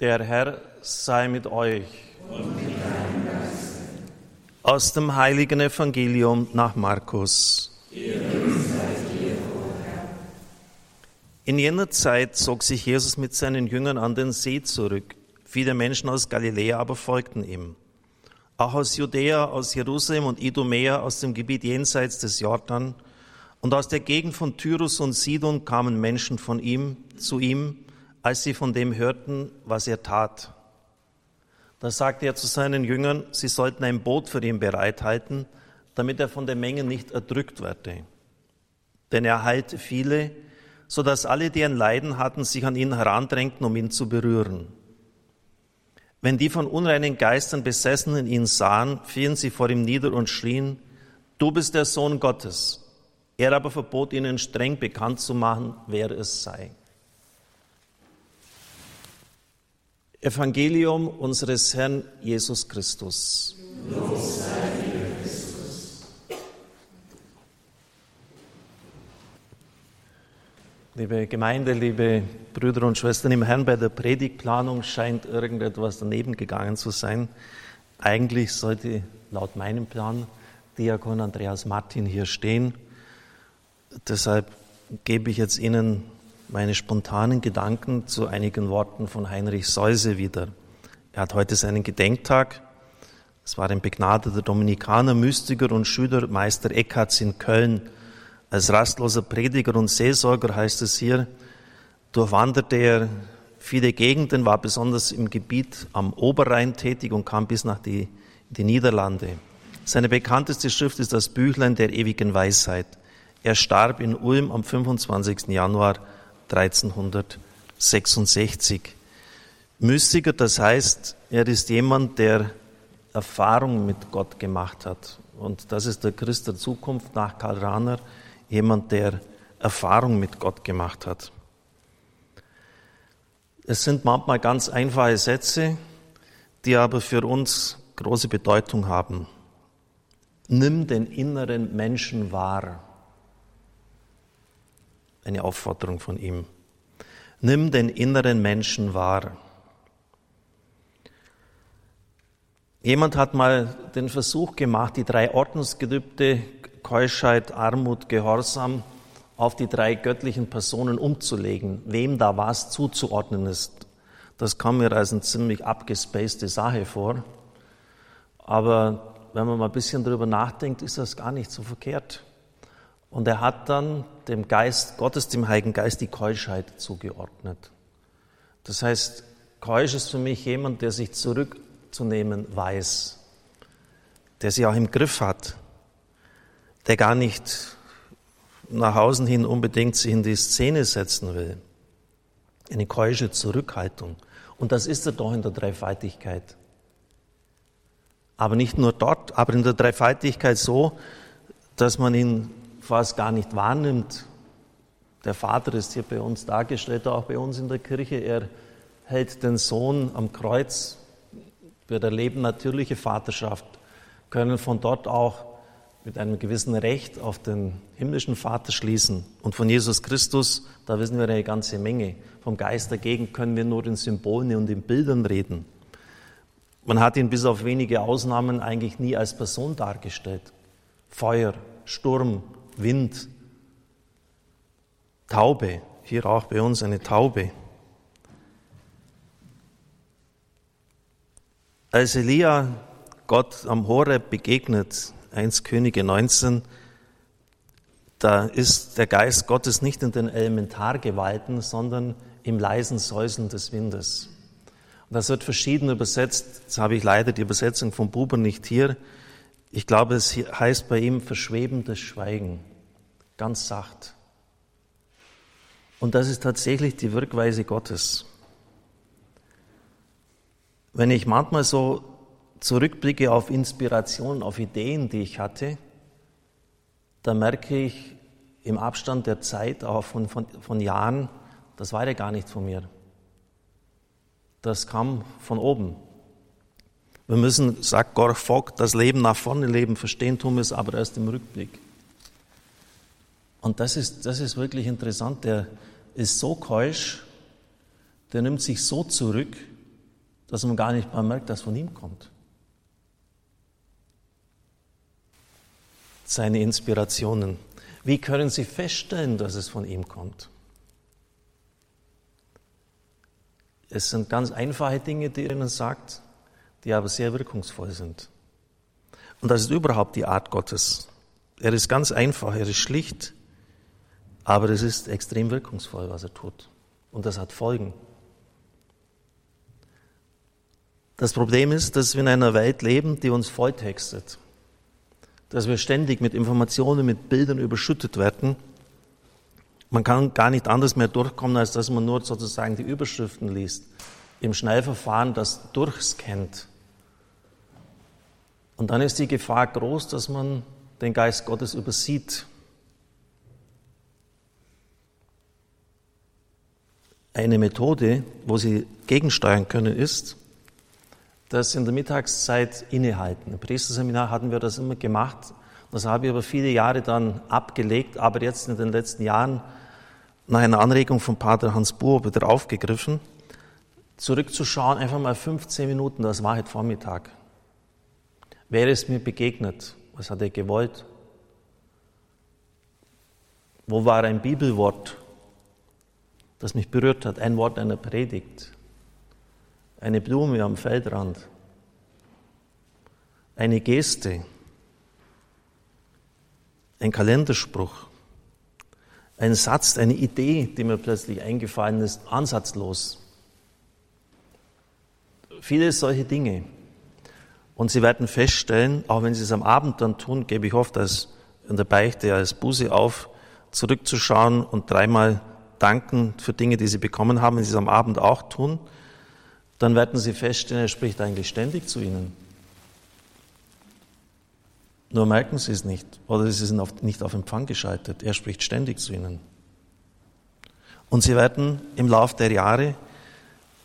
Der Herr sei mit euch. Aus dem heiligen Evangelium nach Markus. In jener Zeit zog sich Jesus mit seinen Jüngern an den See zurück. Viele Menschen aus Galiläa aber folgten ihm. Auch aus Judäa, aus Jerusalem und Idumea, aus dem Gebiet jenseits des Jordan und aus der Gegend von Tyrus und Sidon kamen Menschen von ihm zu ihm als sie von dem hörten, was er tat. Da sagte er zu seinen Jüngern, sie sollten ein Boot für ihn bereithalten, damit er von der Menge nicht erdrückt werde. Denn er heilte viele, so dass alle, die ein Leiden hatten, sich an ihn herandrängten, um ihn zu berühren. Wenn die von unreinen Geistern Besessenen ihn sahen, fielen sie vor ihm nieder und schrien, du bist der Sohn Gottes. Er aber verbot ihnen streng bekannt zu machen, wer es sei. Evangelium unseres Herrn Jesus Christus. Liebe Gemeinde, liebe Brüder und Schwestern im Herrn, bei der Predigtplanung scheint irgendetwas daneben gegangen zu sein. Eigentlich sollte laut meinem Plan Diakon Andreas Martin hier stehen. Deshalb gebe ich jetzt Ihnen meine spontanen Gedanken zu einigen Worten von Heinrich Seuse wieder. Er hat heute seinen Gedenktag. Es war ein begnadeter Dominikaner, Mystiker und Schüler Meister Eckharts in Köln. Als rastloser Prediger und Seelsorger heißt es hier, durchwanderte er viele Gegenden, war besonders im Gebiet am Oberrhein tätig und kam bis nach die, die Niederlande. Seine bekannteste Schrift ist das Büchlein der ewigen Weisheit. Er starb in Ulm am 25. Januar 1366. Mystiker, das heißt, er ist jemand, der Erfahrung mit Gott gemacht hat. Und das ist der Christ der Zukunft nach Karl Rahner, jemand, der Erfahrung mit Gott gemacht hat. Es sind manchmal ganz einfache Sätze, die aber für uns große Bedeutung haben. Nimm den inneren Menschen wahr eine Aufforderung von ihm. Nimm den inneren Menschen wahr. Jemand hat mal den Versuch gemacht, die drei Ordnungsgelübde Keuschheit, Armut, Gehorsam auf die drei göttlichen Personen umzulegen, wem da was zuzuordnen ist. Das kam mir als eine ziemlich abgespacede Sache vor. Aber wenn man mal ein bisschen darüber nachdenkt, ist das gar nicht so verkehrt. Und er hat dann dem Geist Gottes, dem Heiligen Geist, die Keuschheit zugeordnet. Das heißt, keusch ist für mich jemand, der sich zurückzunehmen weiß, der sie auch im Griff hat, der gar nicht nach außen hin unbedingt sich in die Szene setzen will. Eine keusche Zurückhaltung. Und das ist er doch in der Dreifaltigkeit. Aber nicht nur dort, aber in der Dreifaltigkeit so, dass man ihn fast gar nicht wahrnimmt. Der Vater ist hier bei uns dargestellt, auch bei uns in der Kirche. Er hält den Sohn am Kreuz. Wir erleben natürliche Vaterschaft, können von dort auch mit einem gewissen Recht auf den himmlischen Vater schließen. Und von Jesus Christus, da wissen wir eine ganze Menge. Vom Geist dagegen können wir nur in Symbolen und in Bildern reden. Man hat ihn bis auf wenige Ausnahmen eigentlich nie als Person dargestellt. Feuer, Sturm, Wind, Taube, hier auch bei uns eine Taube. Als Elia Gott am Horeb begegnet, 1 Könige 19, da ist der Geist Gottes nicht in den Elementargewalten, sondern im leisen Säuseln des Windes. Und das wird verschieden übersetzt. Jetzt habe ich leider die Übersetzung von Buber nicht hier. Ich glaube, es heißt bei ihm verschwebendes Schweigen ganz sacht. Und das ist tatsächlich die Wirkweise Gottes. Wenn ich manchmal so zurückblicke auf Inspirationen, auf Ideen, die ich hatte, dann merke ich im Abstand der Zeit, auch von, von, von Jahren, das war ja gar nicht von mir. Das kam von oben. Wir müssen, sagt Gorch Vogt, das Leben nach vorne leben, verstehen tun wir es aber erst im Rückblick. Und das ist, das ist wirklich interessant. Der ist so keusch, der nimmt sich so zurück, dass man gar nicht mal merkt, dass von ihm kommt. Seine Inspirationen. Wie können Sie feststellen, dass es von ihm kommt? Es sind ganz einfache Dinge, die er Ihnen sagt, die aber sehr wirkungsvoll sind. Und das ist überhaupt die Art Gottes. Er ist ganz einfach, er ist schlicht, aber es ist extrem wirkungsvoll, was er tut. Und das hat Folgen. Das Problem ist, dass wir in einer Welt leben, die uns volltextet. Dass wir ständig mit Informationen, mit Bildern überschüttet werden. Man kann gar nicht anders mehr durchkommen, als dass man nur sozusagen die Überschriften liest. Im Schnellverfahren das durchscannt. Und dann ist die Gefahr groß, dass man den Geist Gottes übersieht. Eine Methode, wo Sie gegensteuern können, ist, dass in der Mittagszeit innehalten. Im Priesterseminar hatten wir das immer gemacht. Das habe ich aber viele Jahre dann abgelegt, aber jetzt in den letzten Jahren nach einer Anregung von Pater Hans Buhr wieder aufgegriffen, zurückzuschauen, einfach mal 15 Minuten, das war heute Vormittag. Wer ist mir begegnet? Was hat er gewollt? Wo war ein Bibelwort, das mich berührt hat? Ein Wort einer Predigt eine Blume am Feldrand, eine Geste, ein Kalenderspruch, ein Satz, eine Idee, die mir plötzlich eingefallen ist, ansatzlos. Viele solche Dinge. Und Sie werden feststellen, auch wenn Sie es am Abend dann tun, gebe ich oft als in der Beichte als Buße auf, zurückzuschauen und dreimal danken für Dinge, die Sie bekommen haben, wenn Sie es am Abend auch tun dann werden Sie feststellen, er spricht eigentlich ständig zu Ihnen. Nur merken Sie es nicht oder Sie sind nicht auf Empfang geschaltet. Er spricht ständig zu Ihnen. Und Sie werden im Laufe der Jahre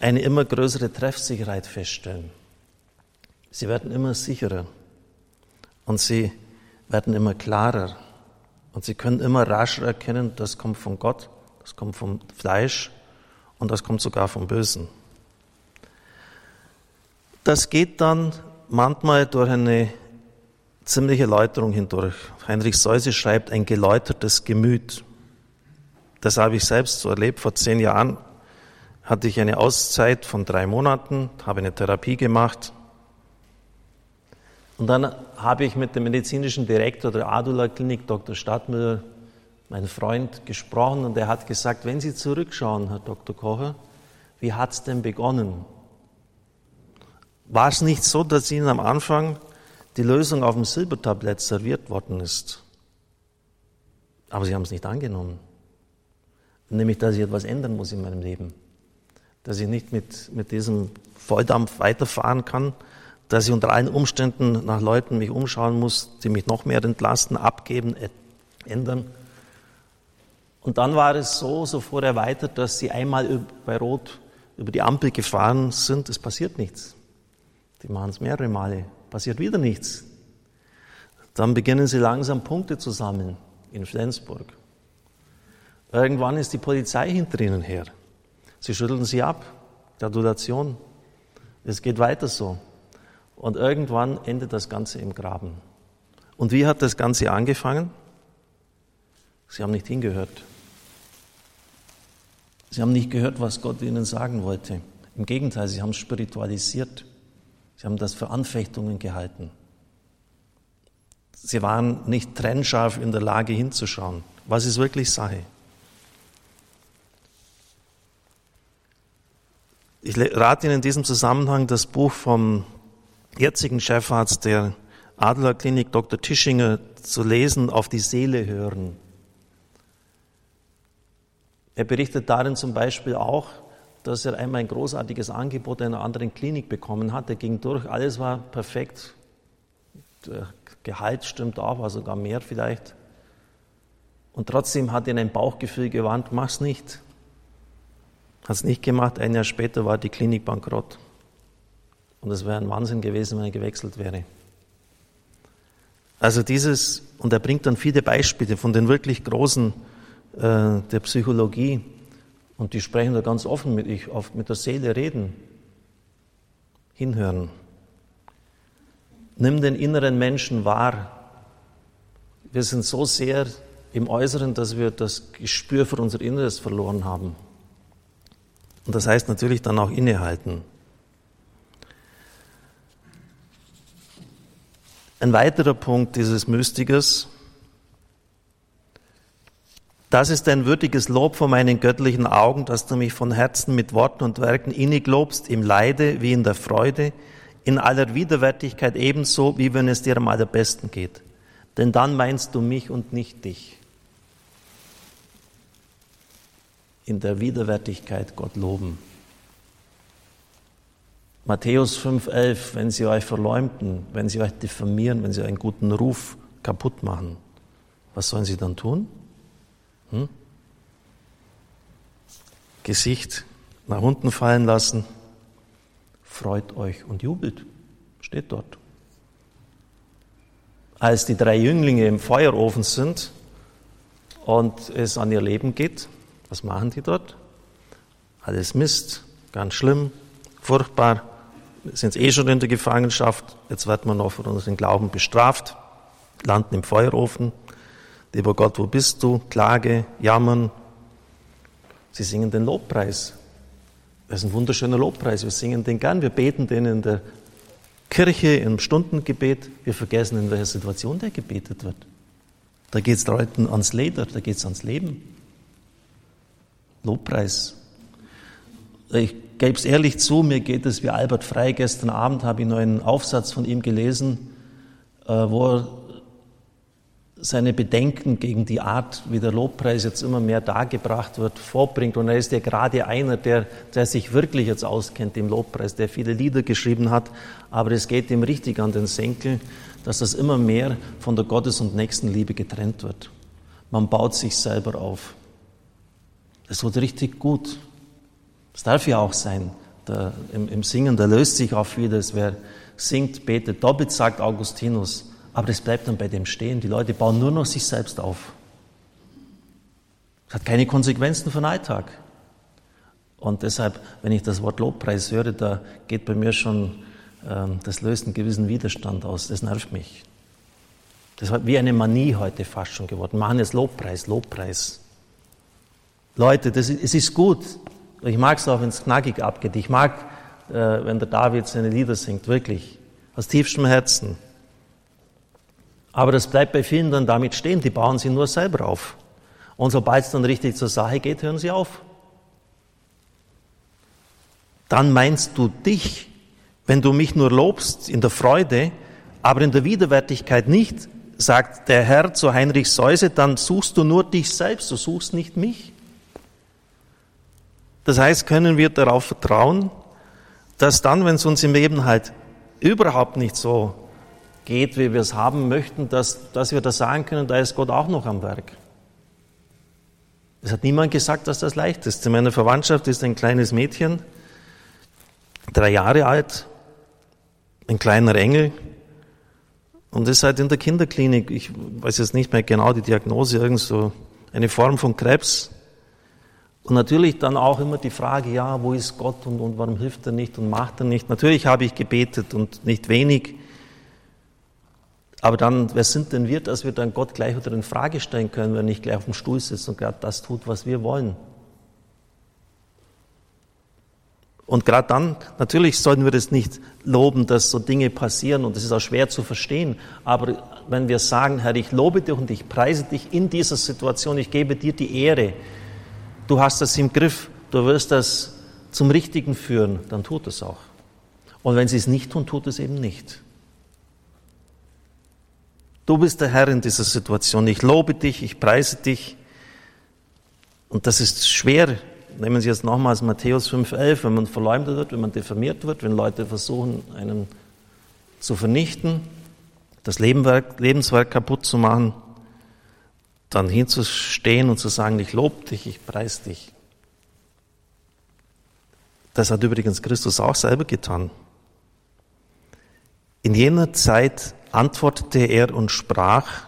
eine immer größere Treffsicherheit feststellen. Sie werden immer sicherer und Sie werden immer klarer und Sie können immer rascher erkennen, das kommt von Gott, das kommt vom Fleisch und das kommt sogar vom Bösen. Das geht dann manchmal durch eine ziemliche Läuterung hindurch. Heinrich Seuse schreibt ein geläutertes Gemüt. Das habe ich selbst so erlebt. Vor zehn Jahren hatte ich eine Auszeit von drei Monaten, habe eine Therapie gemacht. Und dann habe ich mit dem medizinischen Direktor der Adula Klinik, Dr. Stadtmüller, mein Freund, gesprochen und er hat gesagt, wenn Sie zurückschauen, Herr Dr. Kocher, wie hat es denn begonnen? War es nicht so, dass Ihnen am Anfang die Lösung auf dem Silbertablett serviert worden ist? Aber Sie haben es nicht angenommen. Nämlich, dass ich etwas ändern muss in meinem Leben. Dass ich nicht mit, mit diesem Volldampf weiterfahren kann, dass ich unter allen Umständen nach Leuten mich umschauen muss, die mich noch mehr entlasten, abgeben, ändern. Und dann war es so, so fuhr er weiter, dass sie einmal bei Rot über die Ampel gefahren sind, es passiert nichts. Die machen es mehrere Male, passiert wieder nichts. Dann beginnen sie langsam Punkte zu sammeln in Flensburg. Irgendwann ist die Polizei hinter ihnen her. Sie schütteln sie ab. Gratulation. Es geht weiter so. Und irgendwann endet das Ganze im Graben. Und wie hat das Ganze angefangen? Sie haben nicht hingehört. Sie haben nicht gehört, was Gott ihnen sagen wollte. Im Gegenteil, sie haben es spiritualisiert. Sie haben das für Anfechtungen gehalten. Sie waren nicht trennscharf in der Lage hinzuschauen. Was ist wirklich Sache? Ich rate Ihnen in diesem Zusammenhang das Buch vom jetzigen Chefarzt der Adlerklinik, Dr. Tischinger, zu lesen, auf die Seele hören. Er berichtet darin zum Beispiel auch, dass er einmal ein großartiges Angebot in einer anderen Klinik bekommen hat. Er ging durch, alles war perfekt. Der Gehalt stimmt auch, war sogar mehr vielleicht. Und trotzdem hat ihn ein Bauchgefühl gewarnt, mach's nicht. Hat es nicht gemacht, ein Jahr später war die Klinik bankrott. Und es wäre ein Wahnsinn gewesen, wenn er gewechselt wäre. Also dieses, und er bringt dann viele Beispiele von den wirklich Großen äh, der Psychologie, und die sprechen da ganz offen mit, ich oft mit der Seele reden. Hinhören. Nimm den inneren Menschen wahr. Wir sind so sehr im Äußeren, dass wir das Gespür für unser Inneres verloren haben. Und das heißt natürlich dann auch innehalten. Ein weiterer Punkt dieses Mystikers, das ist ein würdiges Lob vor meinen göttlichen Augen, dass du mich von Herzen mit Worten und Werken innig lobst, im Leide wie in der Freude, in aller Widerwärtigkeit ebenso, wie wenn es dir am allerbesten geht. Denn dann meinst du mich und nicht dich. In der Widerwärtigkeit Gott loben. Matthäus 5,11, wenn sie euch verleumden, wenn sie euch diffamieren, wenn sie einen guten Ruf kaputt machen, was sollen sie dann tun? Hm? Gesicht nach unten fallen lassen. Freut euch und jubelt. Steht dort. Als die drei Jünglinge im Feuerofen sind und es an ihr Leben geht, was machen die dort? Alles Mist, ganz schlimm, furchtbar, sind eh schon in der Gefangenschaft, jetzt wird man noch für unseren Glauben bestraft, landen im Feuerofen, Lieber Gott, wo bist du? Klage, jammern. Sie singen den Lobpreis. Das ist ein wunderschöner Lobpreis. Wir singen den gern. Wir beten den in der Kirche, im Stundengebet. Wir vergessen, in welcher Situation der gebetet wird. Da geht es Leuten ans Leder, da geht es ans Leben. Lobpreis. Ich gebe es ehrlich zu, mir geht es wie Albert Frey. Gestern Abend habe ich noch einen Aufsatz von ihm gelesen, äh, wo er seine Bedenken gegen die Art, wie der Lobpreis jetzt immer mehr dargebracht wird, vorbringt. Und er ist ja gerade einer, der, der sich wirklich jetzt auskennt im Lobpreis, der viele Lieder geschrieben hat. Aber es geht ihm richtig an den Senkel, dass das immer mehr von der Gottes- und Nächstenliebe getrennt wird. Man baut sich selber auf. Das wird richtig gut. Das darf ja auch sein. Der, im, Im Singen, da löst sich auch vieles. Wer singt, betet doppelt, sagt Augustinus. Aber das bleibt dann bei dem stehen. Die Leute bauen nur noch sich selbst auf. Das hat keine Konsequenzen für den Alltag. Und deshalb, wenn ich das Wort Lobpreis höre, da geht bei mir schon, ähm, das löst einen gewissen Widerstand aus. Das nervt mich. Das ist wie eine Manie heute fast schon geworden. Machen jetzt Lobpreis, Lobpreis. Leute, das es ist gut. Ich mag es auch, wenn es knackig abgeht. Ich mag, äh, wenn der David seine Lieder singt, wirklich. Aus tiefstem Herzen. Aber das bleibt bei vielen dann damit stehen, die bauen sie nur selber auf. Und sobald es dann richtig zur Sache geht, hören sie auf. Dann meinst du dich, wenn du mich nur lobst in der Freude, aber in der Widerwärtigkeit nicht, sagt der Herr zu Heinrich Seuse, dann suchst du nur dich selbst, du suchst nicht mich. Das heißt, können wir darauf vertrauen, dass dann, wenn es uns im Leben halt überhaupt nicht so geht, wie wir es haben möchten, dass, dass wir das sagen können, da ist Gott auch noch am Werk. Es hat niemand gesagt, dass das leicht ist. In meiner Verwandtschaft ist ein kleines Mädchen, drei Jahre alt, ein kleiner Engel und ist halt in der Kinderklinik, ich weiß jetzt nicht mehr genau die Diagnose, irgend so eine Form von Krebs. Und natürlich dann auch immer die Frage, ja, wo ist Gott und, und warum hilft er nicht und macht er nicht? Natürlich habe ich gebetet und nicht wenig. Aber dann, wer sind denn wir, dass wir dann Gott gleich wieder in Frage stellen können, wenn er nicht gleich auf dem Stuhl sitzt und gerade das tut, was wir wollen? Und gerade dann, natürlich sollten wir das nicht loben, dass so Dinge passieren und es ist auch schwer zu verstehen. Aber wenn wir sagen, Herr, ich lobe dich und ich preise dich in dieser Situation, ich gebe dir die Ehre, du hast das im Griff, du wirst das zum Richtigen führen, dann tut es auch. Und wenn sie es nicht tun, tut es eben nicht. Du bist der Herr in dieser Situation. Ich lobe dich, ich preise dich. Und das ist schwer. Nehmen Sie jetzt nochmals Matthäus 5,11, wenn man verleumdet wird, wenn man diffamiert wird, wenn Leute versuchen, einen zu vernichten, das Lebenswerk kaputt zu machen, dann hinzustehen und zu sagen, ich lobe dich, ich preise dich. Das hat übrigens Christus auch selber getan. In jener Zeit antwortete er und sprach,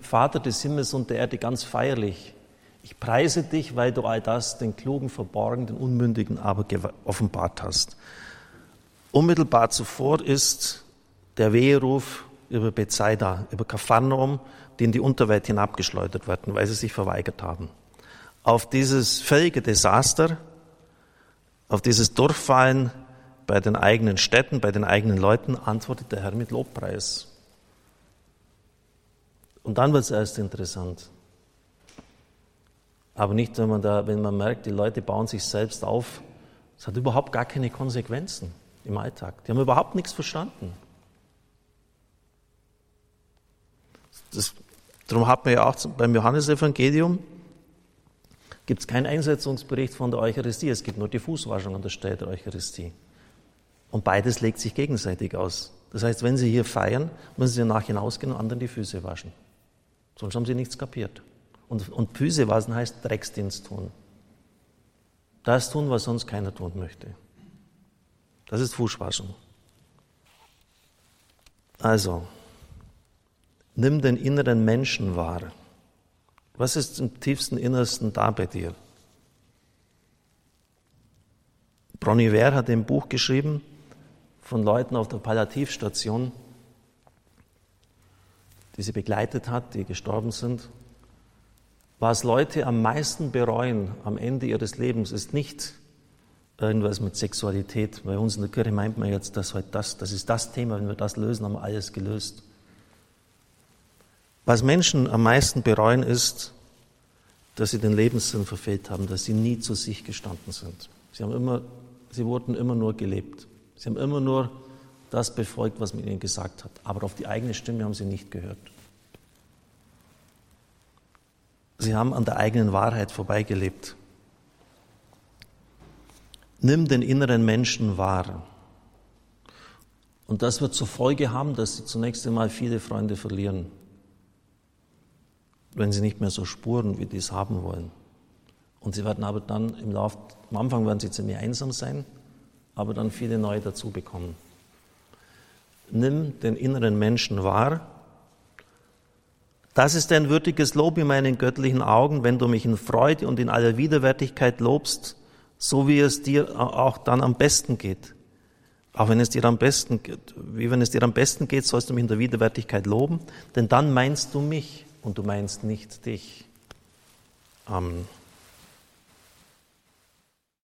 Vater des Himmels und der Erde ganz feierlich, ich preise dich, weil du all das den Klugen verborgen, den Unmündigen aber offenbart hast. Unmittelbar zuvor ist der Weheruf über Bethsaida, über Kapharnaum, die in die Unterwelt hinabgeschleudert werden, weil sie sich verweigert haben. Auf dieses völlige Desaster, auf dieses Durchfallen bei den eigenen Städten, bei den eigenen Leuten, antwortet der Herr mit Lobpreis. Und dann wird es erst interessant. Aber nicht, wenn man, da, wenn man merkt, die Leute bauen sich selbst auf. Es hat überhaupt gar keine Konsequenzen im Alltag. Die haben überhaupt nichts verstanden. Das, darum hat man ja auch beim Johannesevangelium gibt es keinen Einsetzungsbericht von der Eucharistie, es gibt nur die Fußwaschung an der Stelle der Eucharistie. Und beides legt sich gegenseitig aus. Das heißt, wenn Sie hier feiern, müssen Sie danach hinausgehen und anderen die Füße waschen. Sonst haben Sie nichts kapiert. Und, und Füße waschen heißt Drecksdienst tun. Das tun, was sonst keiner tun möchte. Das ist Fußwaschung. Also, nimm den inneren Menschen wahr. Was ist im tiefsten Innersten da bei dir? Broniver hat ein Buch geschrieben von Leuten auf der Palliativstation, die sie begleitet hat, die gestorben sind. Was Leute am meisten bereuen am Ende ihres Lebens, ist nicht irgendwas mit Sexualität. Bei uns in der Kirche meint man jetzt, dass halt das, das ist das Thema, wenn wir das lösen, haben wir alles gelöst. Was Menschen am meisten bereuen, ist, dass sie den Lebenssinn verfehlt haben, dass sie nie zu sich gestanden sind. Sie, haben immer, sie wurden immer nur gelebt. Sie haben immer nur das befolgt, was man ihnen gesagt hat. Aber auf die eigene Stimme haben sie nicht gehört. Sie haben an der eigenen Wahrheit vorbeigelebt. Nimm den inneren Menschen wahr. Und das wird zur Folge haben, dass sie zunächst einmal viele Freunde verlieren wenn sie nicht mehr so spuren, wie die es haben wollen. Und sie werden aber dann im Laufe, am Anfang werden sie ziemlich einsam sein, aber dann viele neue dazu bekommen. Nimm den inneren Menschen wahr. Das ist ein würdiges Lob in meinen göttlichen Augen, wenn du mich in Freude und in aller Widerwärtigkeit lobst, so wie es dir auch dann am besten geht. Auch wenn es dir am besten geht, wie wenn es dir am besten geht, sollst du mich in der Widerwärtigkeit loben, denn dann meinst du mich und du meinst nicht dich. Amen.